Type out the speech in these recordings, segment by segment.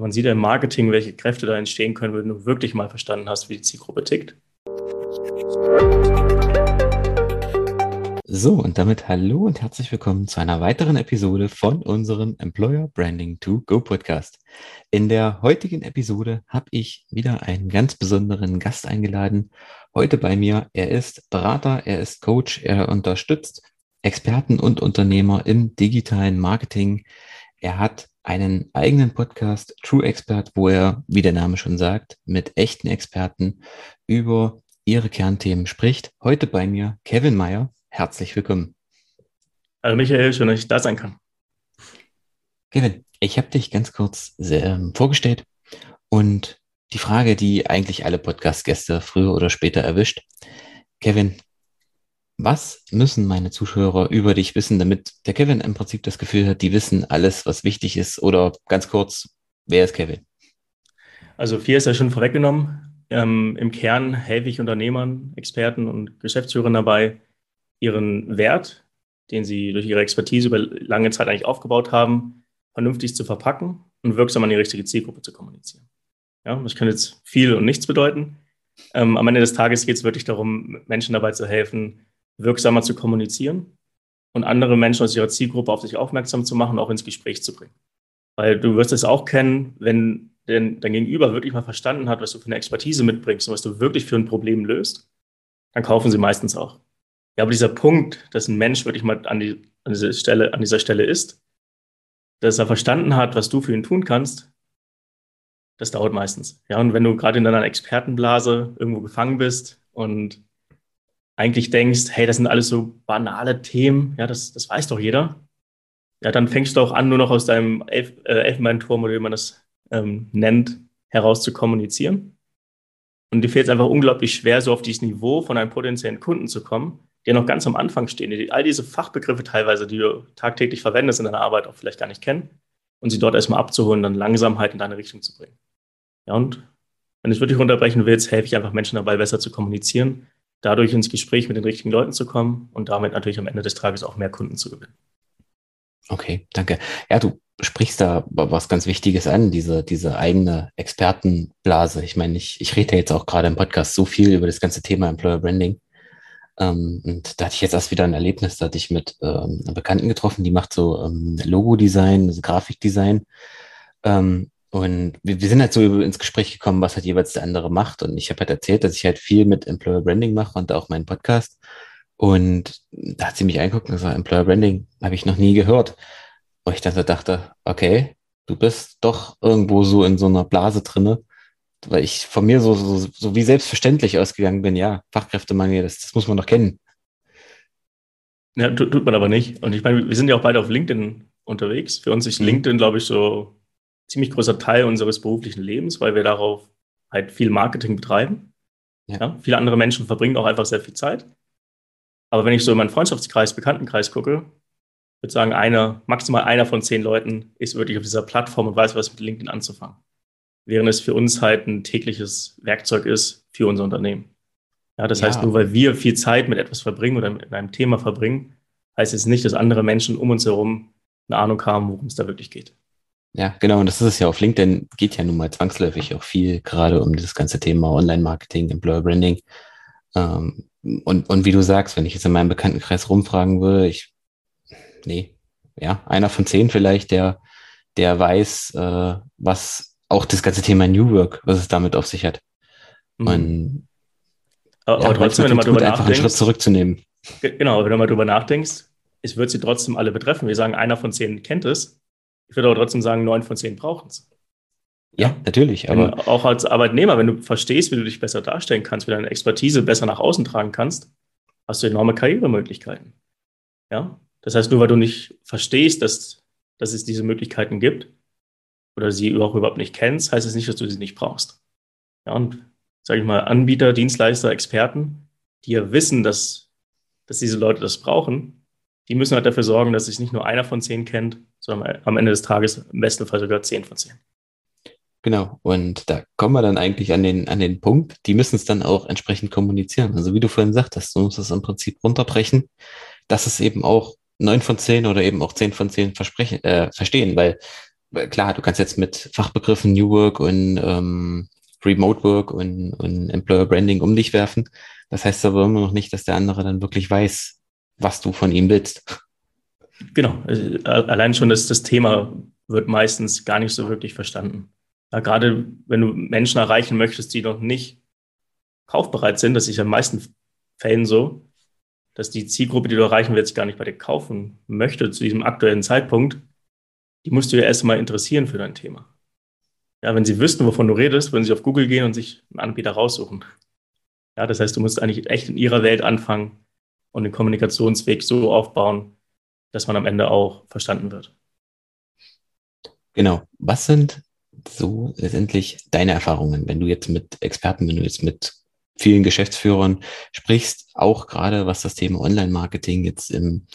Man sieht ja im Marketing, welche Kräfte da entstehen können, wenn du wirklich mal verstanden hast, wie die Zielgruppe tickt. So, und damit hallo und herzlich willkommen zu einer weiteren Episode von unserem Employer Branding to Go Podcast. In der heutigen Episode habe ich wieder einen ganz besonderen Gast eingeladen. Heute bei mir. Er ist Berater, er ist Coach, er unterstützt Experten und Unternehmer im digitalen Marketing. Er hat einen eigenen Podcast, True Expert, wo er, wie der Name schon sagt, mit echten Experten über ihre Kernthemen spricht. Heute bei mir Kevin Meyer. Herzlich willkommen. Hallo Michael, schön, dass ich da sein kann. Kevin, ich habe dich ganz kurz äh, vorgestellt und die Frage, die eigentlich alle Podcast-Gäste früher oder später erwischt. Kevin, was müssen meine Zuschauer über dich wissen, damit der Kevin im Prinzip das Gefühl hat, die wissen alles, was wichtig ist? Oder ganz kurz, wer ist Kevin? Also vier ist ja schon vorweggenommen. Ähm, Im Kern helfe ich Unternehmern, Experten und Geschäftsführern dabei, ihren Wert, den sie durch ihre Expertise über lange Zeit eigentlich aufgebaut haben, vernünftig zu verpacken und wirksam an die richtige Zielgruppe zu kommunizieren. Ja, das kann jetzt viel und nichts bedeuten. Ähm, am Ende des Tages geht es wirklich darum, Menschen dabei zu helfen, wirksamer zu kommunizieren und andere Menschen aus ihrer Zielgruppe auf sich aufmerksam zu machen, auch ins Gespräch zu bringen. Weil du wirst es auch kennen, wenn dein, dein Gegenüber wirklich mal verstanden hat, was du für eine Expertise mitbringst und was du wirklich für ein Problem löst, dann kaufen sie meistens auch. Ja, aber dieser Punkt, dass ein Mensch wirklich mal an, die, an, dieser Stelle, an dieser Stelle ist, dass er verstanden hat, was du für ihn tun kannst, das dauert meistens. Ja, und wenn du gerade in deiner Expertenblase irgendwo gefangen bist und eigentlich denkst, hey, das sind alles so banale Themen, ja, das, das weiß doch jeder, ja, dann fängst du auch an, nur noch aus deinem Elf, äh, Elfenbeinturm oder wie man das ähm, nennt, heraus zu kommunizieren. Und dir fehlt es einfach unglaublich schwer, so auf dieses Niveau von einem potenziellen Kunden zu kommen, die noch ganz am Anfang stehen, die all diese Fachbegriffe teilweise, die du tagtäglich verwendest in deiner Arbeit, auch vielleicht gar nicht kennen und sie dort erstmal abzuholen, dann langsam halt in deine Richtung zu bringen. Ja, und wenn du es wirklich runterbrechen willst, helfe ich einfach Menschen dabei, besser zu kommunizieren, dadurch ins Gespräch mit den richtigen Leuten zu kommen und damit natürlich am Ende des Tages auch mehr Kunden zu gewinnen. Okay, danke. Ja, du sprichst da was ganz Wichtiges an, diese, diese eigene Expertenblase. Ich meine, ich, ich rede jetzt auch gerade im Podcast so viel über das ganze Thema Employer Branding. Ähm, und da hatte ich jetzt erst wieder ein Erlebnis, da hatte ich mit ähm, einer Bekannten getroffen, die macht so ähm, Logo-Design, also Grafikdesign. Ähm, und wir, wir sind halt so ins Gespräch gekommen, was halt jeweils der andere macht. Und ich habe halt erzählt, dass ich halt viel mit Employer Branding mache und auch meinen Podcast. Und da hat sie mich angeguckt und gesagt, Employer Branding habe ich noch nie gehört. Und ich dann so dachte, okay, du bist doch irgendwo so in so einer Blase drinne, weil ich von mir so, so, so wie selbstverständlich ausgegangen bin, ja, Fachkräftemangel, das, das muss man doch kennen. Ja, tut, tut man aber nicht. Und ich meine, wir sind ja auch beide auf LinkedIn unterwegs. Für uns ist mhm. LinkedIn, glaube ich, so ziemlich großer Teil unseres beruflichen Lebens, weil wir darauf halt viel Marketing betreiben. Ja. ja. viele andere Menschen verbringen auch einfach sehr viel Zeit. Aber wenn ich so in meinen Freundschaftskreis, Bekanntenkreis gucke, würde sagen, einer, maximal einer von zehn Leuten ist wirklich auf dieser Plattform und weiß, was mit LinkedIn anzufangen während es für uns halt ein tägliches Werkzeug ist für unser Unternehmen. Ja, das ja. heißt, nur weil wir viel Zeit mit etwas verbringen oder mit einem Thema verbringen, heißt es nicht, dass andere Menschen um uns herum eine Ahnung haben, worum es da wirklich geht. Ja, genau. Und das ist es ja auf LinkedIn, geht ja nun mal zwangsläufig auch viel gerade um dieses ganze Thema Online-Marketing, Employer Branding. Ähm, und, und wie du sagst, wenn ich jetzt in meinem Bekanntenkreis rumfragen würde, ich, nee, ja, einer von zehn vielleicht, der, der weiß, äh, was auch das ganze Thema New Work, was es damit auf sich hat. Mhm. Und, aber, ja, aber trotzdem, wenn du mal drüber nachdenkst, einen Schritt zurückzunehmen. Genau, wenn du mal drüber nachdenkst, es wird sie trotzdem alle betreffen. Wir sagen, einer von zehn kennt es. Ich würde aber trotzdem sagen, neun von zehn brauchen es. Ja, natürlich. Aber wenn, auch als Arbeitnehmer, wenn du verstehst, wie du dich besser darstellen kannst, wie deine Expertise besser nach außen tragen kannst, hast du enorme Karrieremöglichkeiten. Ja, das heißt, nur weil du nicht verstehst, dass, dass es diese Möglichkeiten gibt, oder sie auch überhaupt nicht kennst, heißt es das nicht, dass du sie nicht brauchst. Ja, und sage ich mal, Anbieter, Dienstleister, Experten, die ja wissen, dass, dass diese Leute das brauchen, die müssen halt dafür sorgen, dass sich nicht nur einer von zehn kennt, sondern am Ende des Tages im besten Fall sogar zehn von zehn. Genau, und da kommen wir dann eigentlich an den, an den Punkt, die müssen es dann auch entsprechend kommunizieren. Also wie du vorhin sagtest, du musst es im Prinzip runterbrechen, dass es eben auch neun von zehn oder eben auch zehn von zehn versprechen, äh, verstehen, weil, weil klar, du kannst jetzt mit Fachbegriffen New Work und ähm, Remote Work und, und Employer Branding um dich werfen. Das heißt aber immer noch nicht, dass der andere dann wirklich weiß, was du von ihm willst. Genau, äh, allein schon das, das Thema wird meistens gar nicht so wirklich verstanden. Ja, gerade wenn du Menschen erreichen möchtest, die noch nicht kaufbereit sind, das ist ja in den meisten Fällen so, dass die Zielgruppe, die du erreichen willst, gar nicht bei dir kaufen möchte zu diesem aktuellen Zeitpunkt, die musst du ja erstmal interessieren für dein Thema. Ja, wenn sie wüssten, wovon du redest, würden sie auf Google gehen und sich einen Anbieter raussuchen. Ja, das heißt, du musst eigentlich echt in ihrer Welt anfangen und den Kommunikationsweg so aufbauen, dass man am Ende auch verstanden wird. Genau. Was sind so letztendlich deine Erfahrungen, wenn du jetzt mit Experten, wenn du jetzt mit vielen Geschäftsführern sprichst, auch gerade was das Thema Online-Marketing jetzt im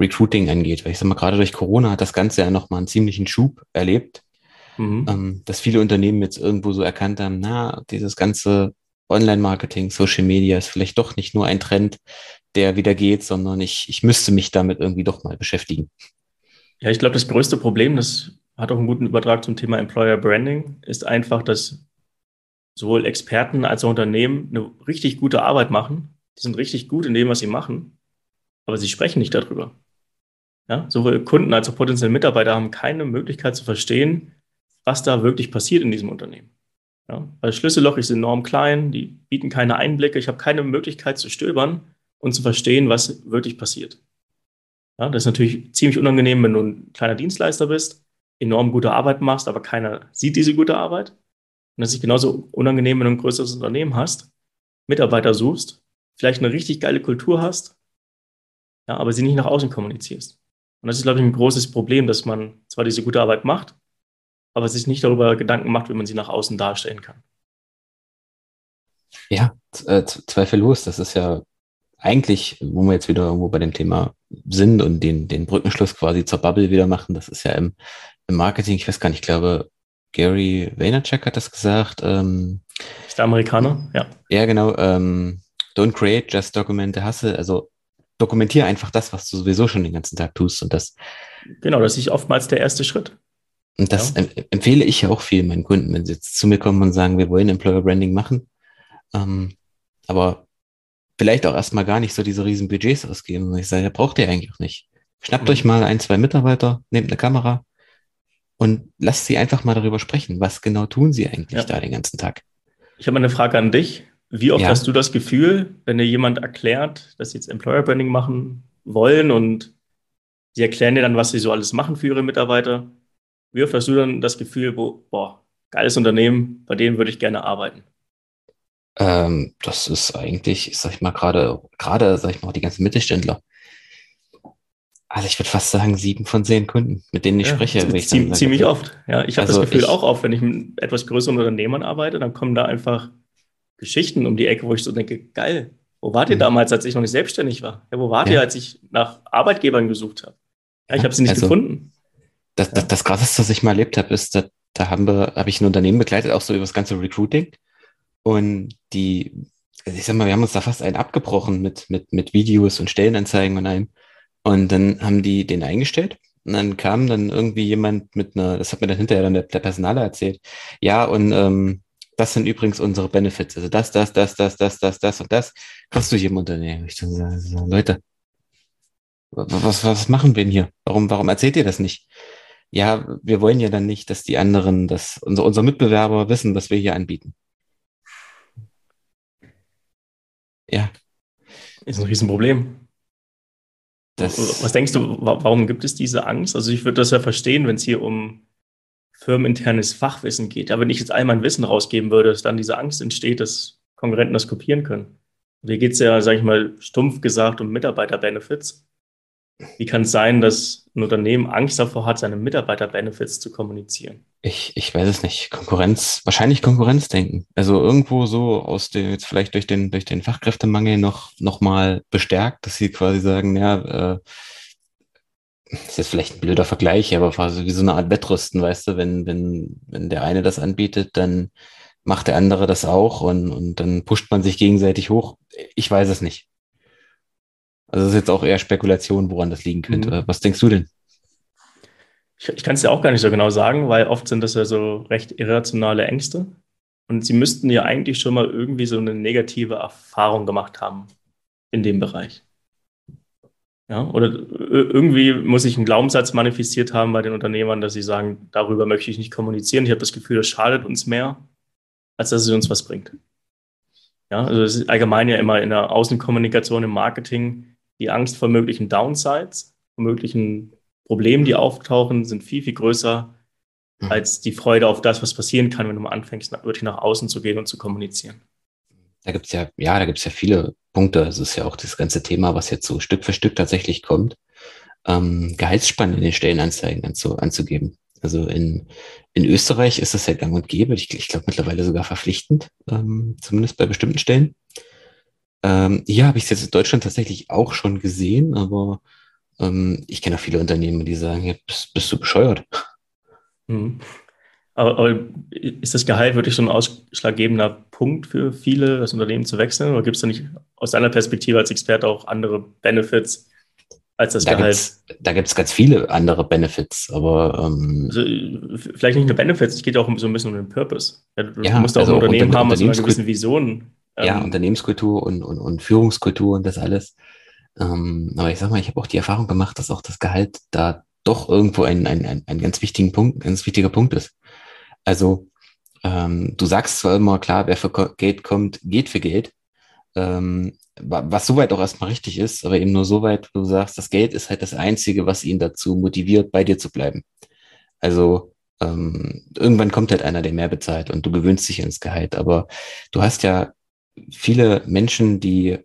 Recruiting angeht. Weil ich sag mal, gerade durch Corona hat das Ganze ja nochmal einen ziemlichen Schub erlebt, mhm. ähm, dass viele Unternehmen jetzt irgendwo so erkannt haben, na, dieses ganze Online-Marketing, Social Media ist vielleicht doch nicht nur ein Trend, der wieder geht, sondern ich, ich müsste mich damit irgendwie doch mal beschäftigen. Ja, ich glaube, das größte Problem, das hat auch einen guten Übertrag zum Thema Employer Branding, ist einfach, dass sowohl Experten als auch Unternehmen eine richtig gute Arbeit machen. Die sind richtig gut in dem, was sie machen, aber sie sprechen nicht darüber. Ja, sowohl Kunden als auch potenzielle Mitarbeiter haben keine Möglichkeit zu verstehen, was da wirklich passiert in diesem Unternehmen. Ja, weil das Schlüsselloch ist enorm klein, die bieten keine Einblicke, ich habe keine Möglichkeit zu stöbern und zu verstehen, was wirklich passiert. Ja, das ist natürlich ziemlich unangenehm, wenn du ein kleiner Dienstleister bist enorm gute Arbeit machst, aber keiner sieht diese gute Arbeit. Und das ist genauso unangenehm, wenn du ein größeres Unternehmen hast, Mitarbeiter suchst, vielleicht eine richtig geile Kultur hast, ja, aber sie nicht nach außen kommunizierst. Und das ist, glaube ich, ein großes Problem, dass man zwar diese gute Arbeit macht, aber sich nicht darüber Gedanken macht, wie man sie nach außen darstellen kann. Ja, äh, zweifellos. Das ist ja eigentlich, wo wir jetzt wieder irgendwo bei dem Thema sind und den, den Brückenschluss quasi zur Bubble wieder machen, das ist ja im, im Marketing, ich weiß gar nicht, ich glaube, Gary Vaynerchuk hat das gesagt. Ähm, ist der Amerikaner, ja. Ja, genau. Ähm, don't create, just document the hustle. Also dokumentiere einfach das, was du sowieso schon den ganzen Tag tust. Und das. Genau, das ist oftmals der erste Schritt. Und das ja. empfehle ich ja auch viel meinen Kunden, wenn sie jetzt zu mir kommen und sagen, wir wollen Employer Branding machen. Ähm, aber vielleicht auch erstmal gar nicht so diese riesen Budgets ausgeben. Und ich sage, ja, braucht ihr eigentlich auch nicht. Schnappt mhm. euch mal ein, zwei Mitarbeiter, nehmt eine Kamera, und lasst sie einfach mal darüber sprechen. Was genau tun sie eigentlich ja. da den ganzen Tag? Ich habe eine Frage an dich. Wie oft ja. hast du das Gefühl, wenn dir jemand erklärt, dass sie jetzt Employer Branding machen wollen und sie erklären dir dann, was sie so alles machen für ihre Mitarbeiter? Wie oft hast du dann das Gefühl, wo, boah, geiles Unternehmen, bei denen würde ich gerne arbeiten? Ähm, das ist eigentlich, sag ich mal, gerade, gerade, sag ich mal, die ganzen Mittelständler. Also ich würde fast sagen, sieben von zehn Kunden, mit denen ich ja, spreche. Ich ziemlich, sage, ziemlich oft. Ja, ich habe also das Gefühl ich, auch oft, wenn ich mit etwas größeren Unternehmern arbeite, dann kommen da einfach Geschichten um die Ecke, wo ich so denke, geil, wo wart ihr mhm. damals, als ich noch nicht selbstständig war? Ja, wo wart ja. ihr, als ich nach Arbeitgebern gesucht habe? Ja, ich habe sie nicht also, gefunden. Das, das, das Krasseste, was ich mal erlebt habe, ist, da, da haben wir, habe ich ein Unternehmen begleitet, auch so über das ganze Recruiting. Und die, also ich sag mal, wir haben uns da fast einen abgebrochen mit, mit, mit Videos und Stellenanzeigen und allem. Und dann haben die den eingestellt. Und dann kam dann irgendwie jemand mit einer, das hat mir dann hinterher dann der, der Personaler erzählt. Ja, und ähm, das sind übrigens unsere Benefits. Also das, das, das, das, das, das, das und das kriegst du hier im Unternehmen. Ich dachte, Leute, was, was machen wir denn hier? Warum, warum erzählt ihr das nicht? Ja, wir wollen ja dann nicht, dass die anderen, dass unsere, unsere Mitbewerber wissen, was wir hier anbieten. Ja. Ist ein Riesenproblem. Das Was denkst du, warum gibt es diese Angst? Also ich würde das ja verstehen, wenn es hier um firmeninternes Fachwissen geht. Aber wenn ich jetzt all mein Wissen rausgeben würde, dass dann diese Angst entsteht, dass Konkurrenten das kopieren können. Und hier geht es ja, sage ich mal, stumpf gesagt um Mitarbeiterbenefits. Wie kann es sein, dass ein Unternehmen Angst davor hat, seine Mitarbeiter-Benefits zu kommunizieren? Ich, ich weiß es nicht. Konkurrenz, wahrscheinlich Konkurrenzdenken. Also irgendwo so aus dem, jetzt vielleicht durch den, durch den Fachkräftemangel noch, noch mal bestärkt, dass sie quasi sagen, ja, äh, ist jetzt vielleicht ein blöder Vergleich, aber quasi wie so eine Art Wettrüsten, weißt du, wenn, wenn, wenn der eine das anbietet, dann macht der andere das auch und, und dann pusht man sich gegenseitig hoch. Ich weiß es nicht. Also das ist jetzt auch eher Spekulation, woran das liegen könnte. Mhm. Was denkst du denn? Ich, ich kann es dir auch gar nicht so genau sagen, weil oft sind das ja so recht irrationale Ängste. Und sie müssten ja eigentlich schon mal irgendwie so eine negative Erfahrung gemacht haben in dem Bereich. Ja, oder irgendwie muss ich einen Glaubenssatz manifestiert haben bei den Unternehmern, dass sie sagen, darüber möchte ich nicht kommunizieren. Ich habe das Gefühl, das schadet uns mehr, als dass es uns was bringt. Ja, also es ist allgemein ja immer in der Außenkommunikation, im Marketing, die Angst vor möglichen Downsides, vor möglichen Problemen, die auftauchen, sind viel, viel größer mhm. als die Freude auf das, was passieren kann, wenn du mal anfängst, wirklich nach außen zu gehen und zu kommunizieren. Da gibt's ja, ja, da gibt's ja viele Punkte. Es ist ja auch das ganze Thema, was jetzt so Stück für Stück tatsächlich kommt, ähm, Gehaltsspannen in den Stellenanzeigen anzu, anzugeben. Also in, in Österreich ist das ja gang und gäbe. Ich, ich glaube mittlerweile sogar verpflichtend, ähm, zumindest bei bestimmten Stellen. Ähm, hier habe ich es jetzt in Deutschland tatsächlich auch schon gesehen, aber ähm, ich kenne auch viele Unternehmen, die sagen, ja, bist, bist du bescheuert. Mhm. Aber, aber, ist das Gehalt wirklich so ein ausschlaggebender Punkt für viele, das Unternehmen zu wechseln? Oder gibt es da nicht aus deiner Perspektive als Experte auch andere Benefits als das da Gehalt? Gibt's, da gibt es ganz viele andere Benefits, aber. Ähm, also, vielleicht nicht nur Benefits, es geht auch so ein bisschen um den Purpose. Ja, du ja, musst auch also ein Unternehmen unter, haben, was eine gewisse Vision. Ähm, ja, Unternehmenskultur und, und, und Führungskultur und das alles. Ähm, aber ich sag mal, ich habe auch die Erfahrung gemacht, dass auch das Gehalt da doch irgendwo ein, ein, ein, ein ganz wichtigen Punkt, ganz wichtiger Punkt ist. Also ähm, du sagst zwar immer, klar, wer für Geld kommt, geht für Geld, ähm, was soweit auch erstmal richtig ist, aber eben nur soweit, wo du sagst, das Geld ist halt das Einzige, was ihn dazu motiviert, bei dir zu bleiben. Also ähm, irgendwann kommt halt einer, der mehr bezahlt und du gewöhnst dich ins Gehalt. Aber du hast ja viele Menschen, die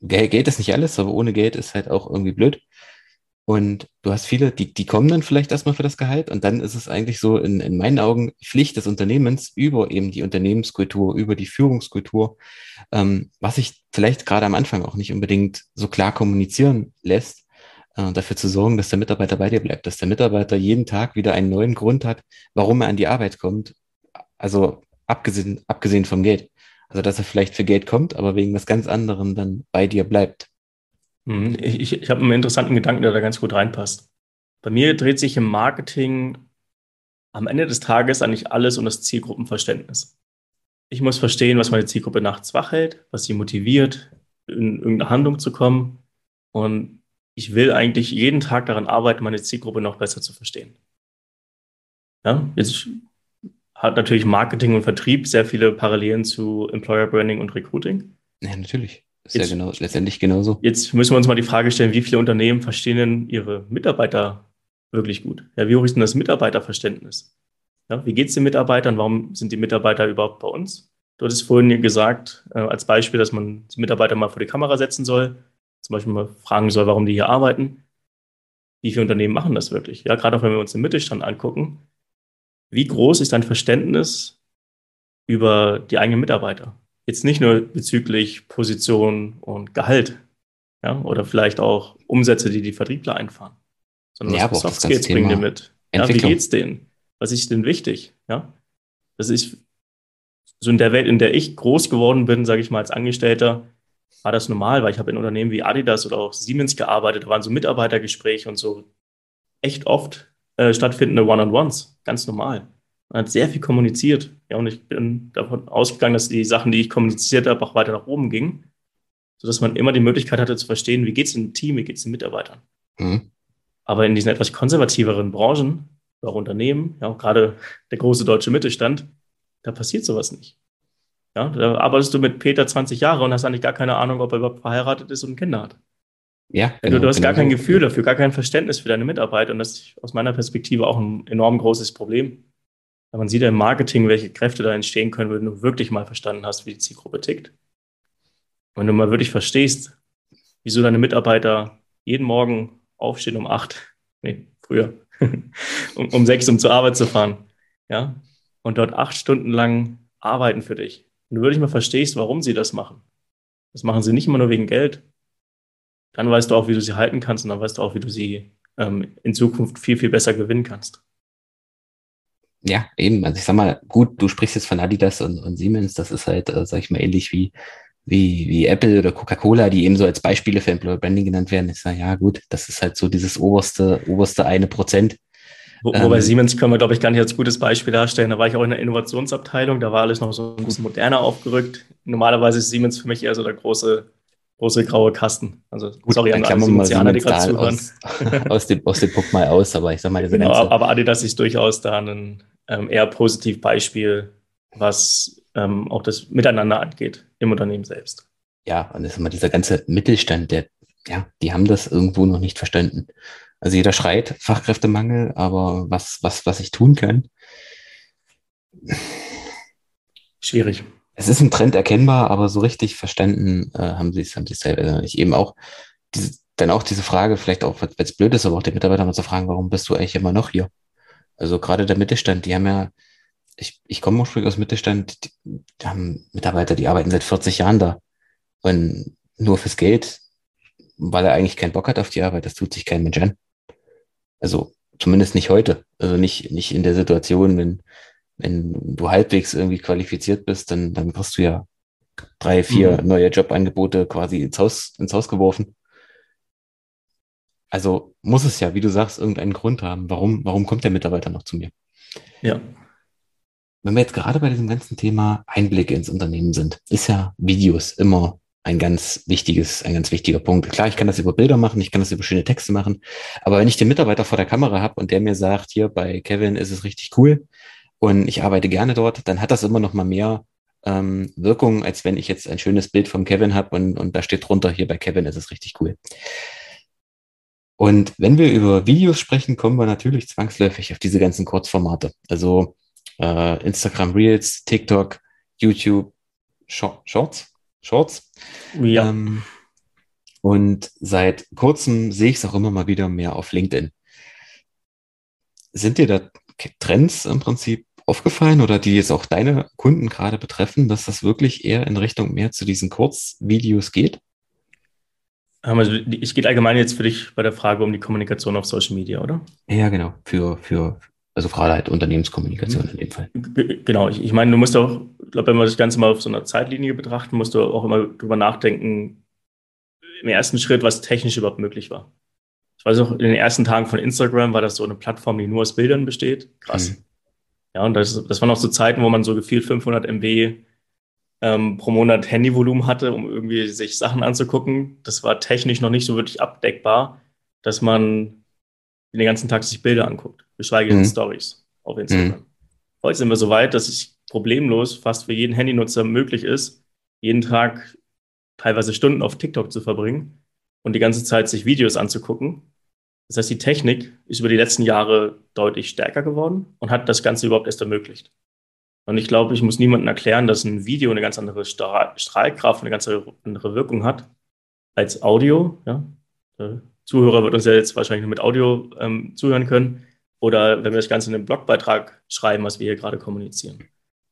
Geld ist nicht alles, aber ohne Geld ist halt auch irgendwie blöd. Und du hast viele, die, die kommen dann vielleicht erstmal für das Gehalt und dann ist es eigentlich so in, in meinen Augen Pflicht des Unternehmens über eben die Unternehmenskultur, über die Führungskultur, ähm, was sich vielleicht gerade am Anfang auch nicht unbedingt so klar kommunizieren lässt, äh, dafür zu sorgen, dass der Mitarbeiter bei dir bleibt, dass der Mitarbeiter jeden Tag wieder einen neuen Grund hat, warum er an die Arbeit kommt. Also abgesehen, abgesehen vom Geld. Also dass er vielleicht für Geld kommt, aber wegen was ganz anderem dann bei dir bleibt. Mhm. Ich, ich, ich habe einen interessanten Gedanken, der da ganz gut reinpasst. Bei mir dreht sich im Marketing am Ende des Tages eigentlich alles um das Zielgruppenverständnis. Ich muss verstehen, was meine Zielgruppe nachts wach hält, was sie motiviert, in irgendeine Handlung zu kommen. Und ich will eigentlich jeden Tag daran arbeiten, meine Zielgruppe noch besser zu verstehen. Ja, jetzt hat natürlich Marketing und Vertrieb sehr viele Parallelen zu Employer Branding und Recruiting. Ja, natürlich. Ist jetzt, ja genau, letztendlich genauso. Jetzt müssen wir uns mal die Frage stellen, wie viele Unternehmen verstehen denn ihre Mitarbeiter wirklich gut? Ja, wie hoch ist denn das Mitarbeiterverständnis? Ja, wie geht es den Mitarbeitern? Warum sind die Mitarbeiter überhaupt bei uns? Du hattest vorhin gesagt, äh, als Beispiel, dass man die Mitarbeiter mal vor die Kamera setzen soll, zum Beispiel mal fragen soll, warum die hier arbeiten. Wie viele Unternehmen machen das wirklich? Ja, gerade auch wenn wir uns den Mittelstand angucken. Wie groß ist dein Verständnis über die eigenen Mitarbeiter? Jetzt nicht nur bezüglich Position und Gehalt, ja, oder vielleicht auch Umsätze, die die Vertriebler einfahren, sondern ja, was Soft Skills bringen die mit. Ja, wie geht's denen? Was ist denn wichtig? Ja, das ist so in der Welt, in der ich groß geworden bin, sage ich mal als Angestellter, war das normal, weil ich habe in Unternehmen wie Adidas oder auch Siemens gearbeitet, da waren so Mitarbeitergespräche und so echt oft äh, stattfindende One-on-Ones, ganz normal. Man hat sehr viel kommuniziert. Ja, und ich bin davon ausgegangen, dass die Sachen, die ich kommuniziert habe, auch weiter nach oben gingen, sodass man immer die Möglichkeit hatte zu verstehen, wie geht es dem Team, wie geht es den Mitarbeitern. Mhm. Aber in diesen etwas konservativeren Branchen, auch Unternehmen, ja, auch gerade der große deutsche Mittelstand, da passiert sowas nicht. Ja, da arbeitest du mit Peter 20 Jahre und hast eigentlich gar keine Ahnung, ob er überhaupt verheiratet ist und Kinder hat. Ja, genau, du, du hast genau gar kein. Gefühl dafür, gar kein Verständnis für deine Mitarbeiter und das ist aus meiner Perspektive auch ein enorm großes Problem. Man sieht ja im Marketing, welche Kräfte da entstehen können, wenn du wirklich mal verstanden hast, wie die Zielgruppe tickt. Wenn du mal wirklich verstehst, wieso deine Mitarbeiter jeden Morgen aufstehen um acht, nee, früher, um, um sechs, um zur Arbeit zu fahren, ja, und dort acht Stunden lang arbeiten für dich. Und du wirklich mal verstehst, warum sie das machen. Das machen sie nicht immer nur wegen Geld. Dann weißt du auch, wie du sie halten kannst und dann weißt du auch, wie du sie ähm, in Zukunft viel, viel besser gewinnen kannst. Ja, eben. Also ich sag mal, gut, du sprichst jetzt von Adidas und, und Siemens, das ist halt, äh, sag ich mal, ähnlich wie, wie, wie Apple oder Coca-Cola, die eben so als Beispiele für Employer Branding genannt werden. Ich sage, ja gut, das ist halt so dieses oberste, oberste eine Prozent. Wo, wobei ähm, Siemens können wir, glaube ich, gar nicht als gutes Beispiel darstellen. Da war ich auch in der Innovationsabteilung, da war alles noch so ein bisschen moderner aufgerückt. Normalerweise ist Siemens für mich eher so der große große graue Kasten. Also Gut, sorry an alle Siemensjaner, die gerade zuhören. Aus, aus, dem, aus dem Punkt mal aus, aber ich sag mal, diese genau, ganze aber Adidas ist durchaus da ein ähm, eher positiv Beispiel, was ähm, auch das Miteinander angeht im Unternehmen selbst. Ja, und das ist immer dieser ganze Mittelstand, der, ja, die haben das irgendwo noch nicht verstanden. Also jeder schreit Fachkräftemangel, aber was, was, was ich tun kann. Schwierig es ist ein Trend erkennbar, aber so richtig verstanden äh, haben sie es haben sie es selber nicht. Eben auch diese, dann auch diese Frage, vielleicht auch, wenn es blöd ist, aber auch die Mitarbeiter mal zu fragen, warum bist du eigentlich immer noch hier? Also gerade der Mittelstand, die haben ja, ich, ich komme ursprünglich aus Mittelstand, die, die haben Mitarbeiter, die arbeiten seit 40 Jahren da. Und nur fürs Geld, weil er eigentlich keinen Bock hat auf die Arbeit, das tut sich kein Mensch an. Also zumindest nicht heute. Also nicht, nicht in der Situation, wenn, wenn du halbwegs irgendwie qualifiziert bist, dann, dann kriegst du ja drei, vier mhm. neue Jobangebote quasi ins Haus, ins Haus geworfen. Also muss es ja, wie du sagst, irgendeinen Grund haben. Warum, warum kommt der Mitarbeiter noch zu mir? Ja. Wenn wir jetzt gerade bei diesem ganzen Thema Einblicke ins Unternehmen sind, ist ja Videos immer ein ganz wichtiges, ein ganz wichtiger Punkt. Klar, ich kann das über Bilder machen, ich kann das über schöne Texte machen, aber wenn ich den Mitarbeiter vor der Kamera habe und der mir sagt, hier bei Kevin ist es richtig cool, und ich arbeite gerne dort, dann hat das immer noch mal mehr ähm, Wirkung, als wenn ich jetzt ein schönes Bild vom Kevin habe und, und da steht drunter, hier bei Kevin ist es richtig cool. Und wenn wir über Videos sprechen, kommen wir natürlich zwangsläufig auf diese ganzen Kurzformate. Also äh, Instagram Reels, TikTok, YouTube, Shorts, Shorts. Ja. Ähm, und seit kurzem sehe ich es auch immer mal wieder mehr auf LinkedIn. Sind dir da Trends im Prinzip aufgefallen oder die jetzt auch deine Kunden gerade betreffen, dass das wirklich eher in Richtung mehr zu diesen Kurzvideos geht? Ähm, also ich geht allgemein jetzt für dich bei der Frage um die Kommunikation auf Social Media, oder? Ja, genau. Für, für also gerade halt Unternehmenskommunikation mhm. in dem Fall. Genau. Ich, ich meine, du musst auch, ich glaube, wenn wir das Ganze mal auf so einer Zeitlinie betrachten, musst du auch immer drüber nachdenken, im ersten Schritt, was technisch überhaupt möglich war. Weiß auch, in den ersten Tagen von Instagram war das so eine Plattform, die nur aus Bildern besteht. Krass. Mhm. Ja, und das, das waren auch so Zeiten, wo man so gefühlt 500 MB ähm, pro Monat Handyvolumen hatte, um irgendwie sich Sachen anzugucken. Das war technisch noch nicht so wirklich abdeckbar, dass man den ganzen Tag sich Bilder anguckt, geschweige denn mhm. Stories auf Instagram. Mhm. Heute sind wir so weit, dass es problemlos fast für jeden Handynutzer möglich ist, jeden Tag teilweise Stunden auf TikTok zu verbringen und die ganze Zeit sich Videos anzugucken das heißt, die Technik ist über die letzten Jahre deutlich stärker geworden und hat das Ganze überhaupt erst ermöglicht. Und ich glaube, ich muss niemandem erklären, dass ein Video eine ganz andere Strahlkraft, eine ganz andere Wirkung hat als Audio. Ja? Der Zuhörer wird uns ja jetzt wahrscheinlich nur mit Audio ähm, zuhören können. Oder wenn wir das Ganze in einem Blogbeitrag schreiben, was wir hier gerade kommunizieren.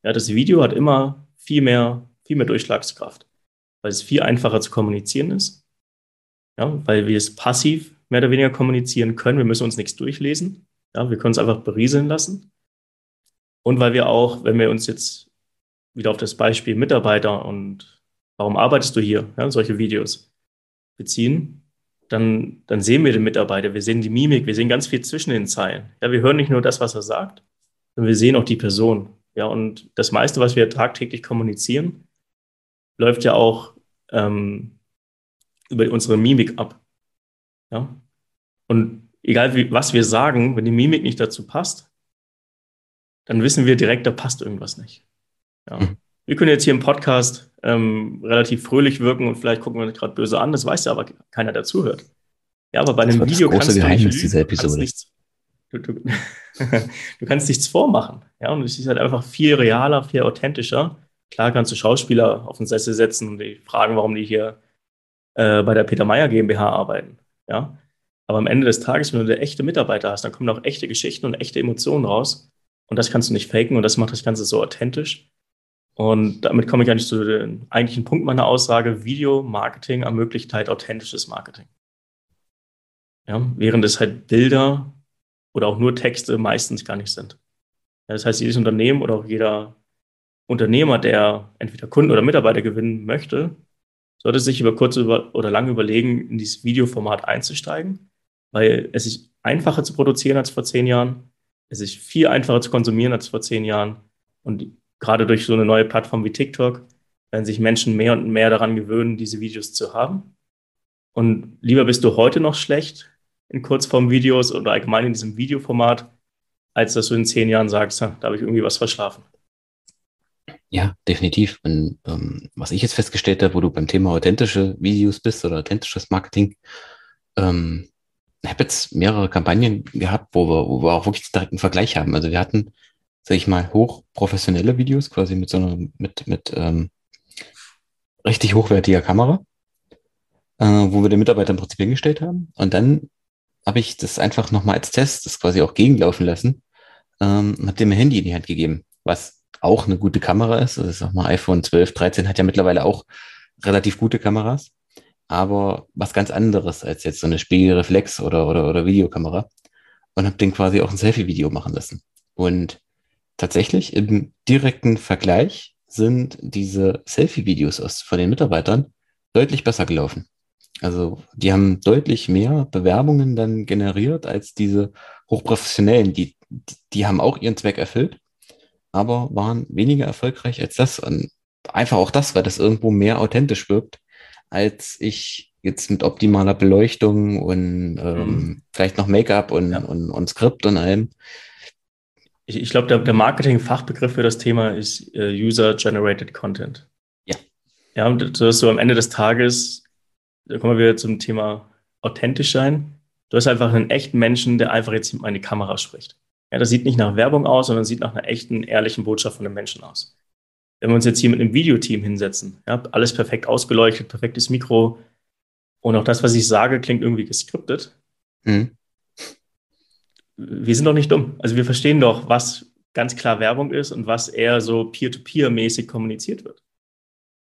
Ja, das Video hat immer viel mehr, viel mehr Durchschlagskraft, weil es viel einfacher zu kommunizieren ist. Ja, weil wir es passiv mehr oder weniger kommunizieren können. Wir müssen uns nichts durchlesen. Ja, wir können es einfach berieseln lassen. Und weil wir auch, wenn wir uns jetzt wieder auf das Beispiel Mitarbeiter und warum arbeitest du hier, ja, solche Videos beziehen, dann, dann sehen wir den Mitarbeiter, wir sehen die Mimik, wir sehen ganz viel zwischen den Zeilen. Ja, wir hören nicht nur das, was er sagt, sondern wir sehen auch die Person. Ja, und das meiste, was wir tagtäglich kommunizieren, läuft ja auch ähm, über unsere Mimik ab. Ja? Und egal wie, was wir sagen, wenn die Mimik nicht dazu passt, dann wissen wir direkt, da passt irgendwas nicht. Ja. Mhm. Wir können jetzt hier im Podcast ähm, relativ fröhlich wirken und vielleicht gucken wir uns gerade böse an, das weiß ja aber keiner, der zuhört. Ja, aber bei einem Video kannst du, Geheimnis dieser Episode. Nichts, du, du, du, kannst nichts vormachen. Ja, und es ist halt einfach viel realer, viel authentischer. Klar kannst du Schauspieler auf den Sessel setzen und die fragen, warum die hier äh, bei der Peter Meyer GmbH arbeiten. Ja. Aber am Ende des Tages, wenn du da echte Mitarbeiter hast, dann kommen auch echte Geschichten und echte Emotionen raus. Und das kannst du nicht faken und das macht das Ganze so authentisch. Und damit komme ich eigentlich zu dem eigentlichen Punkt meiner Aussage. Video-Marketing ermöglicht halt authentisches Marketing. Ja, während es halt Bilder oder auch nur Texte meistens gar nicht sind. Ja, das heißt, jedes Unternehmen oder auch jeder Unternehmer, der entweder Kunden oder Mitarbeiter gewinnen möchte, sollte sich über kurz oder lang überlegen, in dieses Videoformat einzusteigen, weil es ist einfacher zu produzieren als vor zehn Jahren. Es ist viel einfacher zu konsumieren als vor zehn Jahren. Und gerade durch so eine neue Plattform wie TikTok werden sich Menschen mehr und mehr daran gewöhnen, diese Videos zu haben. Und lieber bist du heute noch schlecht in Kurzform-Videos oder allgemein in diesem Videoformat, als dass du in zehn Jahren sagst, da habe ich irgendwie was verschlafen. Ja, definitiv. Und ähm, was ich jetzt festgestellt habe, wo du beim Thema authentische Videos bist oder authentisches Marketing, ähm, ich habe jetzt mehrere Kampagnen gehabt, wo wir, wo wir auch wirklich direkt einen Vergleich haben. Also wir hatten sag ich mal, hochprofessionelle Videos, quasi mit so einer, mit, mit ähm, richtig hochwertiger Kamera, äh, wo wir den Mitarbeiter im Prinzip hingestellt haben. Und dann habe ich das einfach nochmal als Test, das quasi auch gegenlaufen lassen, ähm, habe dem ein Handy in die Hand gegeben, was auch eine gute Kamera ist. Also ich sag mal, iPhone 12, 13 hat ja mittlerweile auch relativ gute Kameras, aber was ganz anderes als jetzt so eine Spiegelreflex oder, oder, oder Videokamera. Und habe den quasi auch ein Selfie-Video machen lassen. Und tatsächlich im direkten Vergleich sind diese Selfie-Videos von den Mitarbeitern deutlich besser gelaufen. Also die haben deutlich mehr Bewerbungen dann generiert als diese hochprofessionellen. Die, die haben auch ihren Zweck erfüllt, aber waren weniger erfolgreich als das. Und einfach auch das, weil das irgendwo mehr authentisch wirkt, als ich jetzt mit optimaler Beleuchtung und ähm, mhm. vielleicht noch Make-up und, ja. und, und Skript und allem ich, ich glaube, der, der Marketing-Fachbegriff für das Thema ist äh, User-Generated Content. Ja. Ja, und so so am Ende des Tages, da kommen wir wieder zum Thema authentisch sein. Du hast einfach einen echten Menschen, der einfach jetzt in eine Kamera spricht. Ja, das sieht nicht nach Werbung aus, sondern sieht nach einer echten, ehrlichen Botschaft von einem Menschen aus. Wenn wir uns jetzt hier mit einem Videoteam hinsetzen, ja, alles perfekt ausgeleuchtet, perfektes Mikro und auch das, was ich sage, klingt irgendwie geskriptet, mhm wir sind doch nicht dumm. Also wir verstehen doch, was ganz klar Werbung ist und was eher so peer-to-peer-mäßig kommuniziert wird.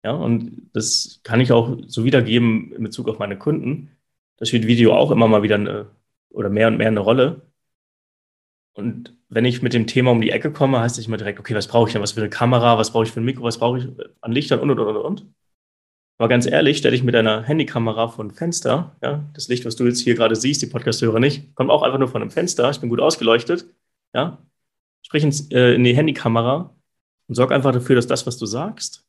Ja, und das kann ich auch so wiedergeben in Bezug auf meine Kunden. Da spielt Video auch immer mal wieder eine, oder mehr und mehr eine Rolle. Und wenn ich mit dem Thema um die Ecke komme, heißt es immer direkt, okay, was brauche ich denn? Was für eine Kamera? Was brauche ich für ein Mikro? Was brauche ich an Lichtern? Und, und, und, und. Aber ganz ehrlich, stelle ich mit einer Handykamera von Fenster, ja, das Licht, was du jetzt hier gerade siehst, die Podcast-Hörer nicht, kommt auch einfach nur von einem Fenster, ich bin gut ausgeleuchtet, ja, sprich ins, äh, in die Handykamera und sorg einfach dafür, dass das, was du sagst,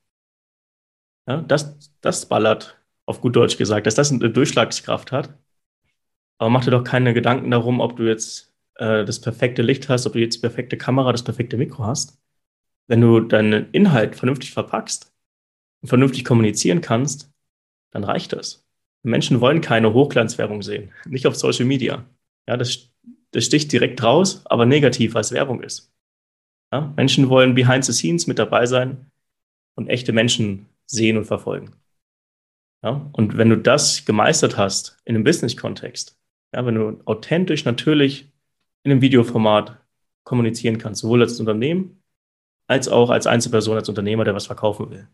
ja, das, das ballert, auf gut Deutsch gesagt, dass das eine Durchschlagskraft hat. Aber mach dir doch keine Gedanken darum, ob du jetzt äh, das perfekte Licht hast, ob du jetzt die perfekte Kamera, das perfekte Mikro hast. Wenn du deinen Inhalt vernünftig verpackst, und vernünftig kommunizieren kannst, dann reicht das. Menschen wollen keine Hochglanzwerbung sehen, nicht auf Social Media. Ja, das, das sticht direkt raus, aber negativ, als Werbung ist. Ja, Menschen wollen behind the scenes mit dabei sein und echte Menschen sehen und verfolgen. Ja, und wenn du das gemeistert hast in einem Business-Kontext, ja, wenn du authentisch, natürlich in einem Videoformat kommunizieren kannst, sowohl als Unternehmen als auch als Einzelperson, als Unternehmer, der was verkaufen will,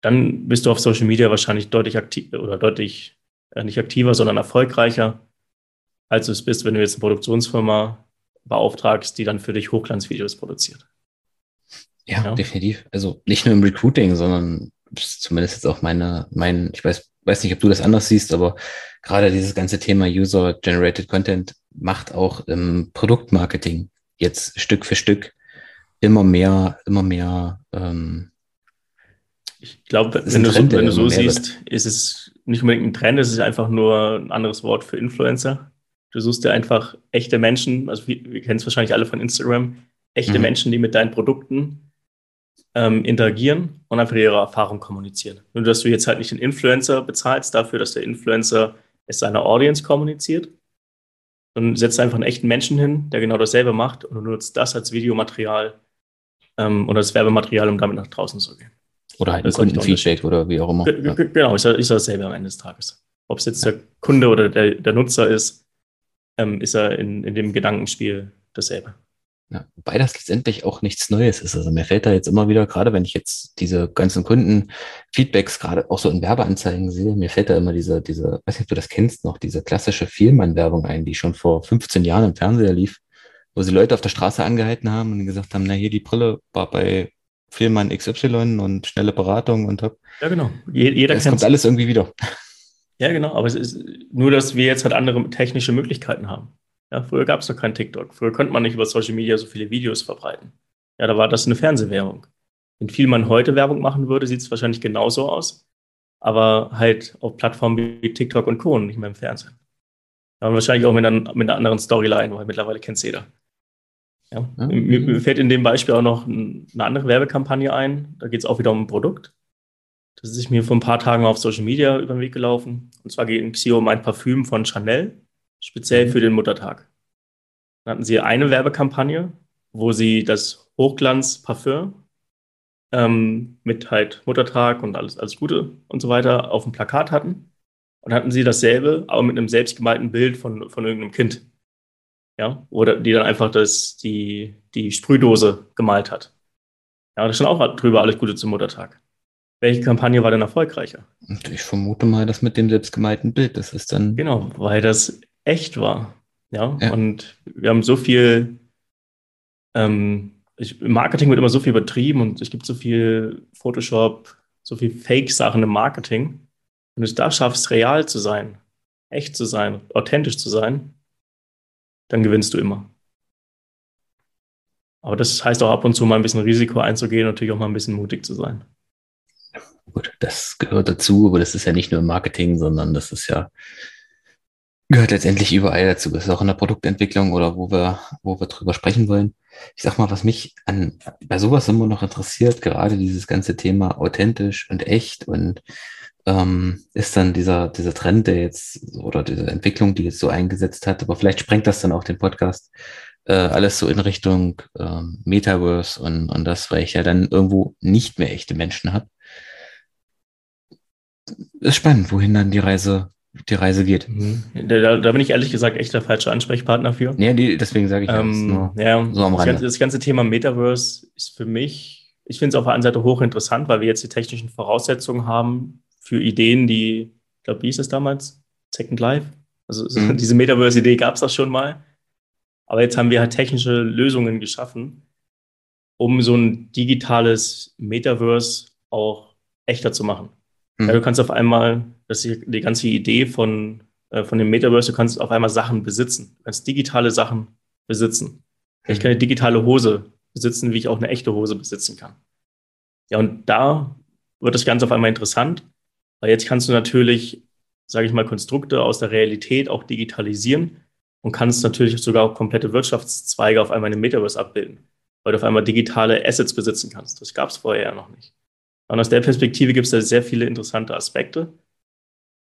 dann bist du auf Social Media wahrscheinlich deutlich aktiv oder deutlich äh, nicht aktiver, sondern erfolgreicher, als du es bist, wenn du jetzt eine Produktionsfirma beauftragst, die dann für dich Hochglanzvideos produziert. Ja, ja, definitiv. Also nicht nur im Recruiting, sondern zumindest jetzt auch meine, mein, ich weiß, weiß nicht, ob du das anders siehst, aber gerade dieses ganze Thema User-Generated Content macht auch im Produktmarketing jetzt Stück für Stück immer mehr, immer mehr ähm, ich glaube, wenn, du so, wenn du so siehst, ist es nicht unbedingt ein Trend, es ist einfach nur ein anderes Wort für Influencer. Du suchst dir einfach echte Menschen, also wir, wir kennen es wahrscheinlich alle von Instagram, echte mhm. Menschen, die mit deinen Produkten ähm, interagieren und einfach ihre Erfahrung kommunizieren. Nur, dass du jetzt halt nicht den Influencer bezahlst dafür, dass der Influencer es seiner Audience kommuniziert, sondern setzt einfach einen echten Menschen hin, der genau dasselbe macht und du nutzt das als Videomaterial ähm, oder als Werbematerial, um damit nach draußen zu gehen. Oder halt ein Kundenfeedback oder wie auch immer. G genau, ist, ist dasselbe am Ende des Tages. Ob es jetzt der Kunde oder der, der Nutzer ist, ähm, ist er in, in dem Gedankenspiel dasselbe. Ja, wobei das letztendlich auch nichts Neues ist. Also mir fällt da jetzt immer wieder, gerade wenn ich jetzt diese ganzen Kunden-Feedbacks gerade auch so in Werbeanzeigen sehe, mir fällt da immer diese, diese, weiß nicht, ob du das kennst noch, diese klassische Vielmann-Werbung ein, die schon vor 15 Jahren im Fernseher lief, wo sie Leute auf der Straße angehalten haben und gesagt haben, na hier, die Brille war bei Vielmann XY und schnelle Beratung und top. Ja, genau. Jeder Es kommt alles irgendwie wieder. Ja, genau. Aber es ist nur, dass wir jetzt halt andere technische Möglichkeiten haben. Ja, früher gab es noch kein TikTok. Früher konnte man nicht über Social Media so viele Videos verbreiten. Ja, da war das eine Fernsehwerbung. Wenn viel man heute Werbung machen würde, sieht es wahrscheinlich genauso aus. Aber halt auf Plattformen wie TikTok und Co. nicht mehr im Fernsehen. Ja, und wahrscheinlich auch mit einer, mit einer anderen Storyline, weil mittlerweile kennt es jeder. Ja. ja. Mir, mir, fällt in dem Beispiel auch noch eine andere Werbekampagne ein. Da geht es auch wieder um ein Produkt. Das ist mir vor ein paar Tagen auf Social Media über den Weg gelaufen. Und zwar geht es hier um ein Parfüm von Chanel speziell für den Muttertag. Dann hatten sie eine Werbekampagne, wo sie das Hochglanz-Parfüm ähm, mit halt Muttertag und alles, alles Gute und so weiter auf dem Plakat hatten. Und hatten sie dasselbe, aber mit einem selbstgemalten Bild von, von irgendeinem Kind. Ja, oder die dann einfach das, die, die Sprühdose gemalt hat. Ja, da stand auch drüber alles Gute zum Muttertag. Welche Kampagne war denn erfolgreicher? Ich vermute mal, das mit dem selbstgemalten Bild, das ist dann. Genau, weil das echt war. Ja, ja. und wir haben so viel, ähm, ich, im Marketing wird immer so viel übertrieben und es gibt so viel Photoshop, so viel Fake-Sachen im Marketing. Wenn du es da schaffst, real zu sein, echt zu sein, authentisch zu sein, dann gewinnst du immer. Aber das heißt auch ab und zu mal ein bisschen Risiko einzugehen und natürlich auch mal ein bisschen mutig zu sein. Gut, das gehört dazu, aber das ist ja nicht nur im Marketing, sondern das ist ja gehört letztendlich überall dazu. Das ist auch in der Produktentwicklung oder wo wir, wo wir drüber sprechen wollen. Ich sag mal, was mich an, bei sowas immer noch interessiert, gerade dieses ganze Thema authentisch und echt und ähm, ist dann dieser, dieser Trend, der jetzt oder diese Entwicklung, die jetzt so eingesetzt hat, aber vielleicht sprengt das dann auch den Podcast, äh, alles so in Richtung ähm, Metaverse und, und das, weil ich ja dann irgendwo nicht mehr echte Menschen habe. Ist spannend, wohin dann die Reise die Reise geht. Mhm. Da, da, bin ich ehrlich gesagt echt der falsche Ansprechpartner für. Ja, die, deswegen sage ich ähm, ja, so am Rande. Das ganze, das ganze Thema Metaverse ist für mich, ich finde es auf der einen Seite hochinteressant, weil wir jetzt die technischen Voraussetzungen haben für Ideen, die, ich glaube, wie hieß es damals? Second Life? Also mhm. diese Metaverse-Idee gab es auch schon mal. Aber jetzt haben wir halt technische Lösungen geschaffen, um so ein digitales Metaverse auch echter zu machen. Mhm. Ja, du kannst auf einmal, das ist die ganze Idee von, äh, von dem Metaverse, du kannst auf einmal Sachen besitzen. Du kannst digitale Sachen besitzen. Ich kann eine digitale Hose besitzen, wie ich auch eine echte Hose besitzen kann. Ja, und da wird das Ganze auf einmal interessant, weil jetzt kannst du natürlich, sage ich mal, Konstrukte aus der Realität auch digitalisieren und kannst natürlich sogar auch komplette Wirtschaftszweige auf einmal in dem Metaverse abbilden, weil du auf einmal digitale Assets besitzen kannst. Das gab es vorher ja noch nicht. Und aus der Perspektive gibt es da sehr viele interessante Aspekte.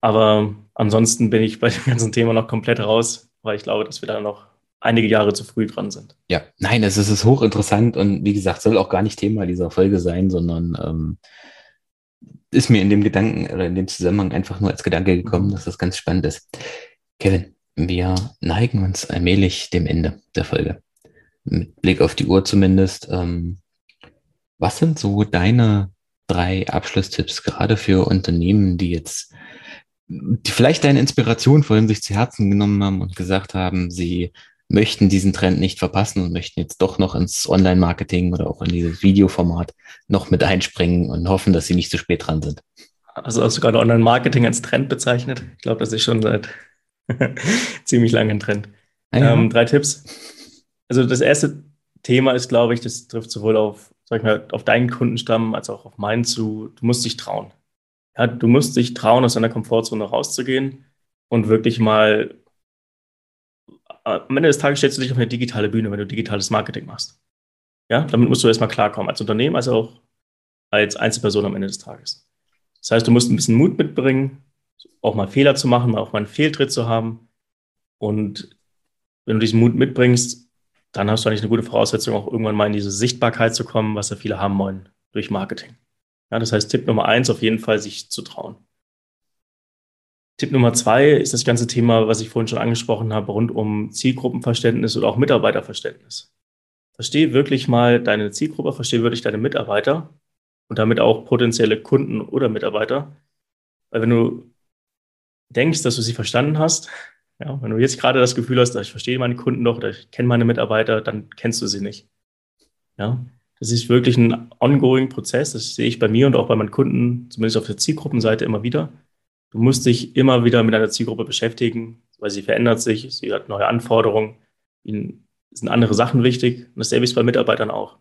Aber ansonsten bin ich bei dem ganzen Thema noch komplett raus, weil ich glaube, dass wir da noch einige Jahre zu früh dran sind. Ja, nein, es ist hochinteressant und wie gesagt, soll auch gar nicht Thema dieser Folge sein, sondern ähm, ist mir in dem Gedanken oder in dem Zusammenhang einfach nur als Gedanke gekommen, dass das ganz spannend ist. Kevin, wir neigen uns allmählich dem Ende der Folge. Mit Blick auf die Uhr zumindest. Ähm, was sind so deine drei Abschlusstipps, gerade für Unternehmen, die jetzt die vielleicht deine Inspiration vorhin sich zu Herzen genommen haben und gesagt haben, sie möchten diesen Trend nicht verpassen und möchten jetzt doch noch ins Online-Marketing oder auch in dieses Videoformat noch mit einspringen und hoffen, dass sie nicht zu spät dran sind. Also hast du gerade Online-Marketing als Trend bezeichnet? Ich glaube, das ist schon seit ziemlich langem Trend. Ah ja. Ähm, drei Tipps. Also das erste Thema ist, glaube ich, das trifft sowohl auf sag ich mal, auf deinen Kundenstamm als auch auf meinen zu, du musst dich trauen. Ja, du musst dich trauen, aus deiner Komfortzone rauszugehen und wirklich mal am Ende des Tages stellst du dich auf eine digitale Bühne, wenn du digitales Marketing machst. Ja, damit musst du erstmal klarkommen, als Unternehmen, als auch als Einzelperson am Ende des Tages. Das heißt, du musst ein bisschen Mut mitbringen, auch mal Fehler zu machen, auch mal einen Fehltritt zu haben. Und wenn du diesen Mut mitbringst, dann hast du eigentlich eine gute Voraussetzung, auch irgendwann mal in diese Sichtbarkeit zu kommen, was ja viele haben wollen durch Marketing. Ja, das heißt, Tipp Nummer eins, auf jeden Fall sich zu trauen. Tipp Nummer zwei ist das ganze Thema, was ich vorhin schon angesprochen habe, rund um Zielgruppenverständnis oder auch Mitarbeiterverständnis. Verstehe wirklich mal deine Zielgruppe, verstehe wirklich deine Mitarbeiter und damit auch potenzielle Kunden oder Mitarbeiter. Weil wenn du denkst, dass du sie verstanden hast, ja, wenn du jetzt gerade das Gefühl hast, ich verstehe meine Kunden oder ich kenne meine Mitarbeiter, dann kennst du sie nicht. Ja, das ist wirklich ein ongoing Prozess. Das sehe ich bei mir und auch bei meinen Kunden, zumindest auf der Zielgruppenseite immer wieder. Du musst dich immer wieder mit deiner Zielgruppe beschäftigen, weil sie verändert sich, sie hat neue Anforderungen, ihnen sind andere Sachen wichtig. Und dasselbe ist bei Mitarbeitern auch.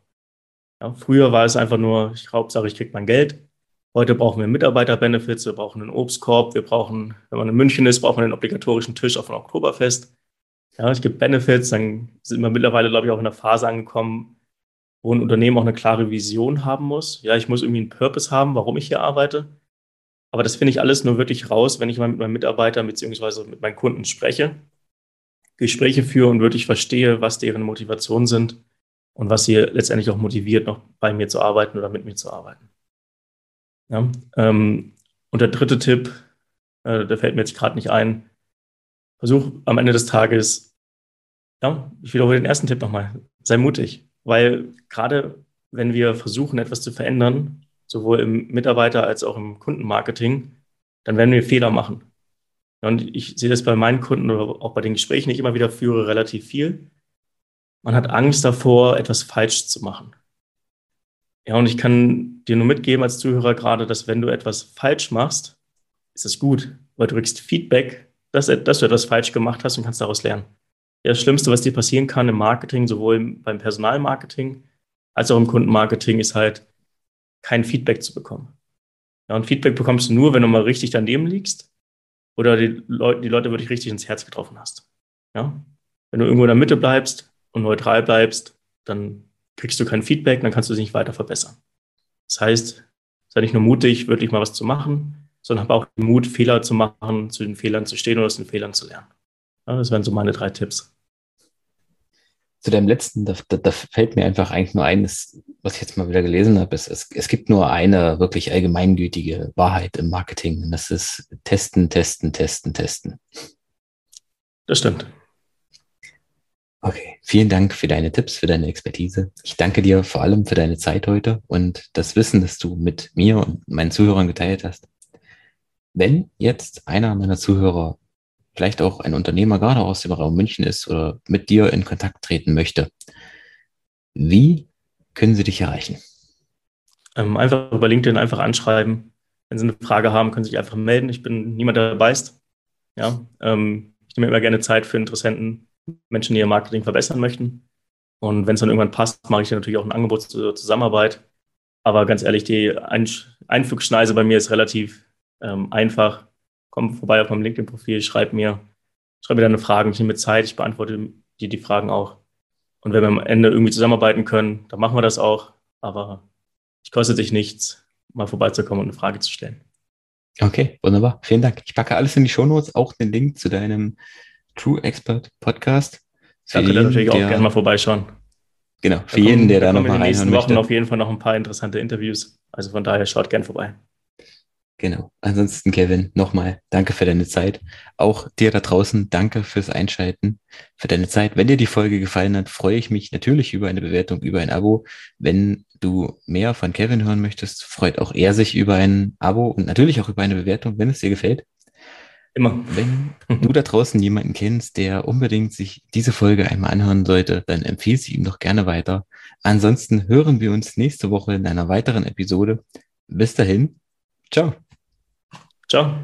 Ja, früher war es einfach nur, ich Hauptsache, ich kriege mein Geld. Heute brauchen wir Mitarbeiter-Benefits, wir brauchen einen Obstkorb, wir brauchen, wenn man in München ist, braucht man den obligatorischen Tisch auf ein Oktoberfest. Ja, es gibt Benefits, dann sind wir mittlerweile, glaube ich, auch in einer Phase angekommen, wo ein Unternehmen auch eine klare Vision haben muss. Ja, ich muss irgendwie einen Purpose haben, warum ich hier arbeite. Aber das finde ich alles nur wirklich raus, wenn ich mal mit meinen Mitarbeitern bzw. mit meinen Kunden spreche, Gespräche führe und wirklich verstehe, was deren Motivationen sind und was sie letztendlich auch motiviert, noch bei mir zu arbeiten oder mit mir zu arbeiten. Ja, ähm, und der dritte Tipp, äh, der fällt mir jetzt gerade nicht ein. Versuch am Ende des Tages, ja, ich wiederhole den ersten Tipp nochmal, sei mutig, weil gerade wenn wir versuchen, etwas zu verändern, sowohl im Mitarbeiter als auch im Kundenmarketing, dann werden wir Fehler machen. Und ich sehe das bei meinen Kunden oder auch bei den Gesprächen, die ich immer wieder führe, relativ viel. Man hat Angst davor, etwas falsch zu machen. Ja, und ich kann dir nur mitgeben als Zuhörer gerade, dass wenn du etwas falsch machst, ist es gut, weil du kriegst Feedback, dass, dass du etwas falsch gemacht hast und kannst daraus lernen. Das Schlimmste, was dir passieren kann im Marketing, sowohl beim Personalmarketing als auch im Kundenmarketing, ist halt, kein Feedback zu bekommen. Ja, und Feedback bekommst du nur, wenn du mal richtig daneben liegst oder die, Leute, die Leute wirklich richtig ins Herz getroffen hast. Ja? Wenn du irgendwo in der Mitte bleibst und neutral bleibst, dann kriegst du kein Feedback, dann kannst du dich nicht weiter verbessern. Das heißt, sei nicht nur mutig, wirklich mal was zu machen, sondern habe auch den Mut, Fehler zu machen, zu den Fehlern zu stehen oder aus den Fehlern zu lernen. Ja, das wären so meine drei Tipps zu deinem letzten, da, da, da, fällt mir einfach eigentlich nur eines, was ich jetzt mal wieder gelesen habe, ist, es, es gibt nur eine wirklich allgemeingültige Wahrheit im Marketing und das ist testen, testen, testen, testen. Das stimmt. Okay, vielen Dank für deine Tipps, für deine Expertise. Ich danke dir vor allem für deine Zeit heute und das Wissen, das du mit mir und meinen Zuhörern geteilt hast. Wenn jetzt einer meiner Zuhörer vielleicht auch ein Unternehmer gerade aus dem Raum München ist oder mit dir in Kontakt treten möchte, wie können sie dich erreichen? Ähm, einfach über LinkedIn einfach anschreiben. Wenn sie eine Frage haben, können sie sich einfach melden. Ich bin niemand, der beißt. Ja, ähm, ich nehme immer gerne Zeit für Interessenten, Menschen, die ihr Marketing verbessern möchten. Und wenn es dann irgendwann passt, mache ich dann natürlich auch ein Angebot zur Zusammenarbeit. Aber ganz ehrlich, die Einflugschneise bei mir ist relativ ähm, einfach komm vorbei auf meinem LinkedIn-Profil, schreib mir, schreib mir deine Fragen, ich nehme Zeit, ich beantworte dir die Fragen auch. Und wenn wir am Ende irgendwie zusammenarbeiten können, dann machen wir das auch. Aber es kostet dich nichts, mal vorbeizukommen und eine Frage zu stellen. Okay, wunderbar. Vielen Dank. Ich packe alles in die Shownotes, auch den Link zu deinem True Expert Podcast. Da könnt ihr natürlich auch gerne mal vorbeischauen. Genau, für da jeden, der da, da nochmal reinhören möchte. In den nächsten Wochen auf jeden Fall noch ein paar interessante Interviews. Also von daher schaut gern vorbei. Genau. Ansonsten, Kevin, nochmal danke für deine Zeit. Auch dir da draußen danke fürs Einschalten, für deine Zeit. Wenn dir die Folge gefallen hat, freue ich mich natürlich über eine Bewertung, über ein Abo. Wenn du mehr von Kevin hören möchtest, freut auch er sich über ein Abo und natürlich auch über eine Bewertung, wenn es dir gefällt. Immer. Wenn du da draußen jemanden kennst, der unbedingt sich diese Folge einmal anhören sollte, dann empfehle sie ihm doch gerne weiter. Ansonsten hören wir uns nächste Woche in einer weiteren Episode. Bis dahin, ciao. Ciao.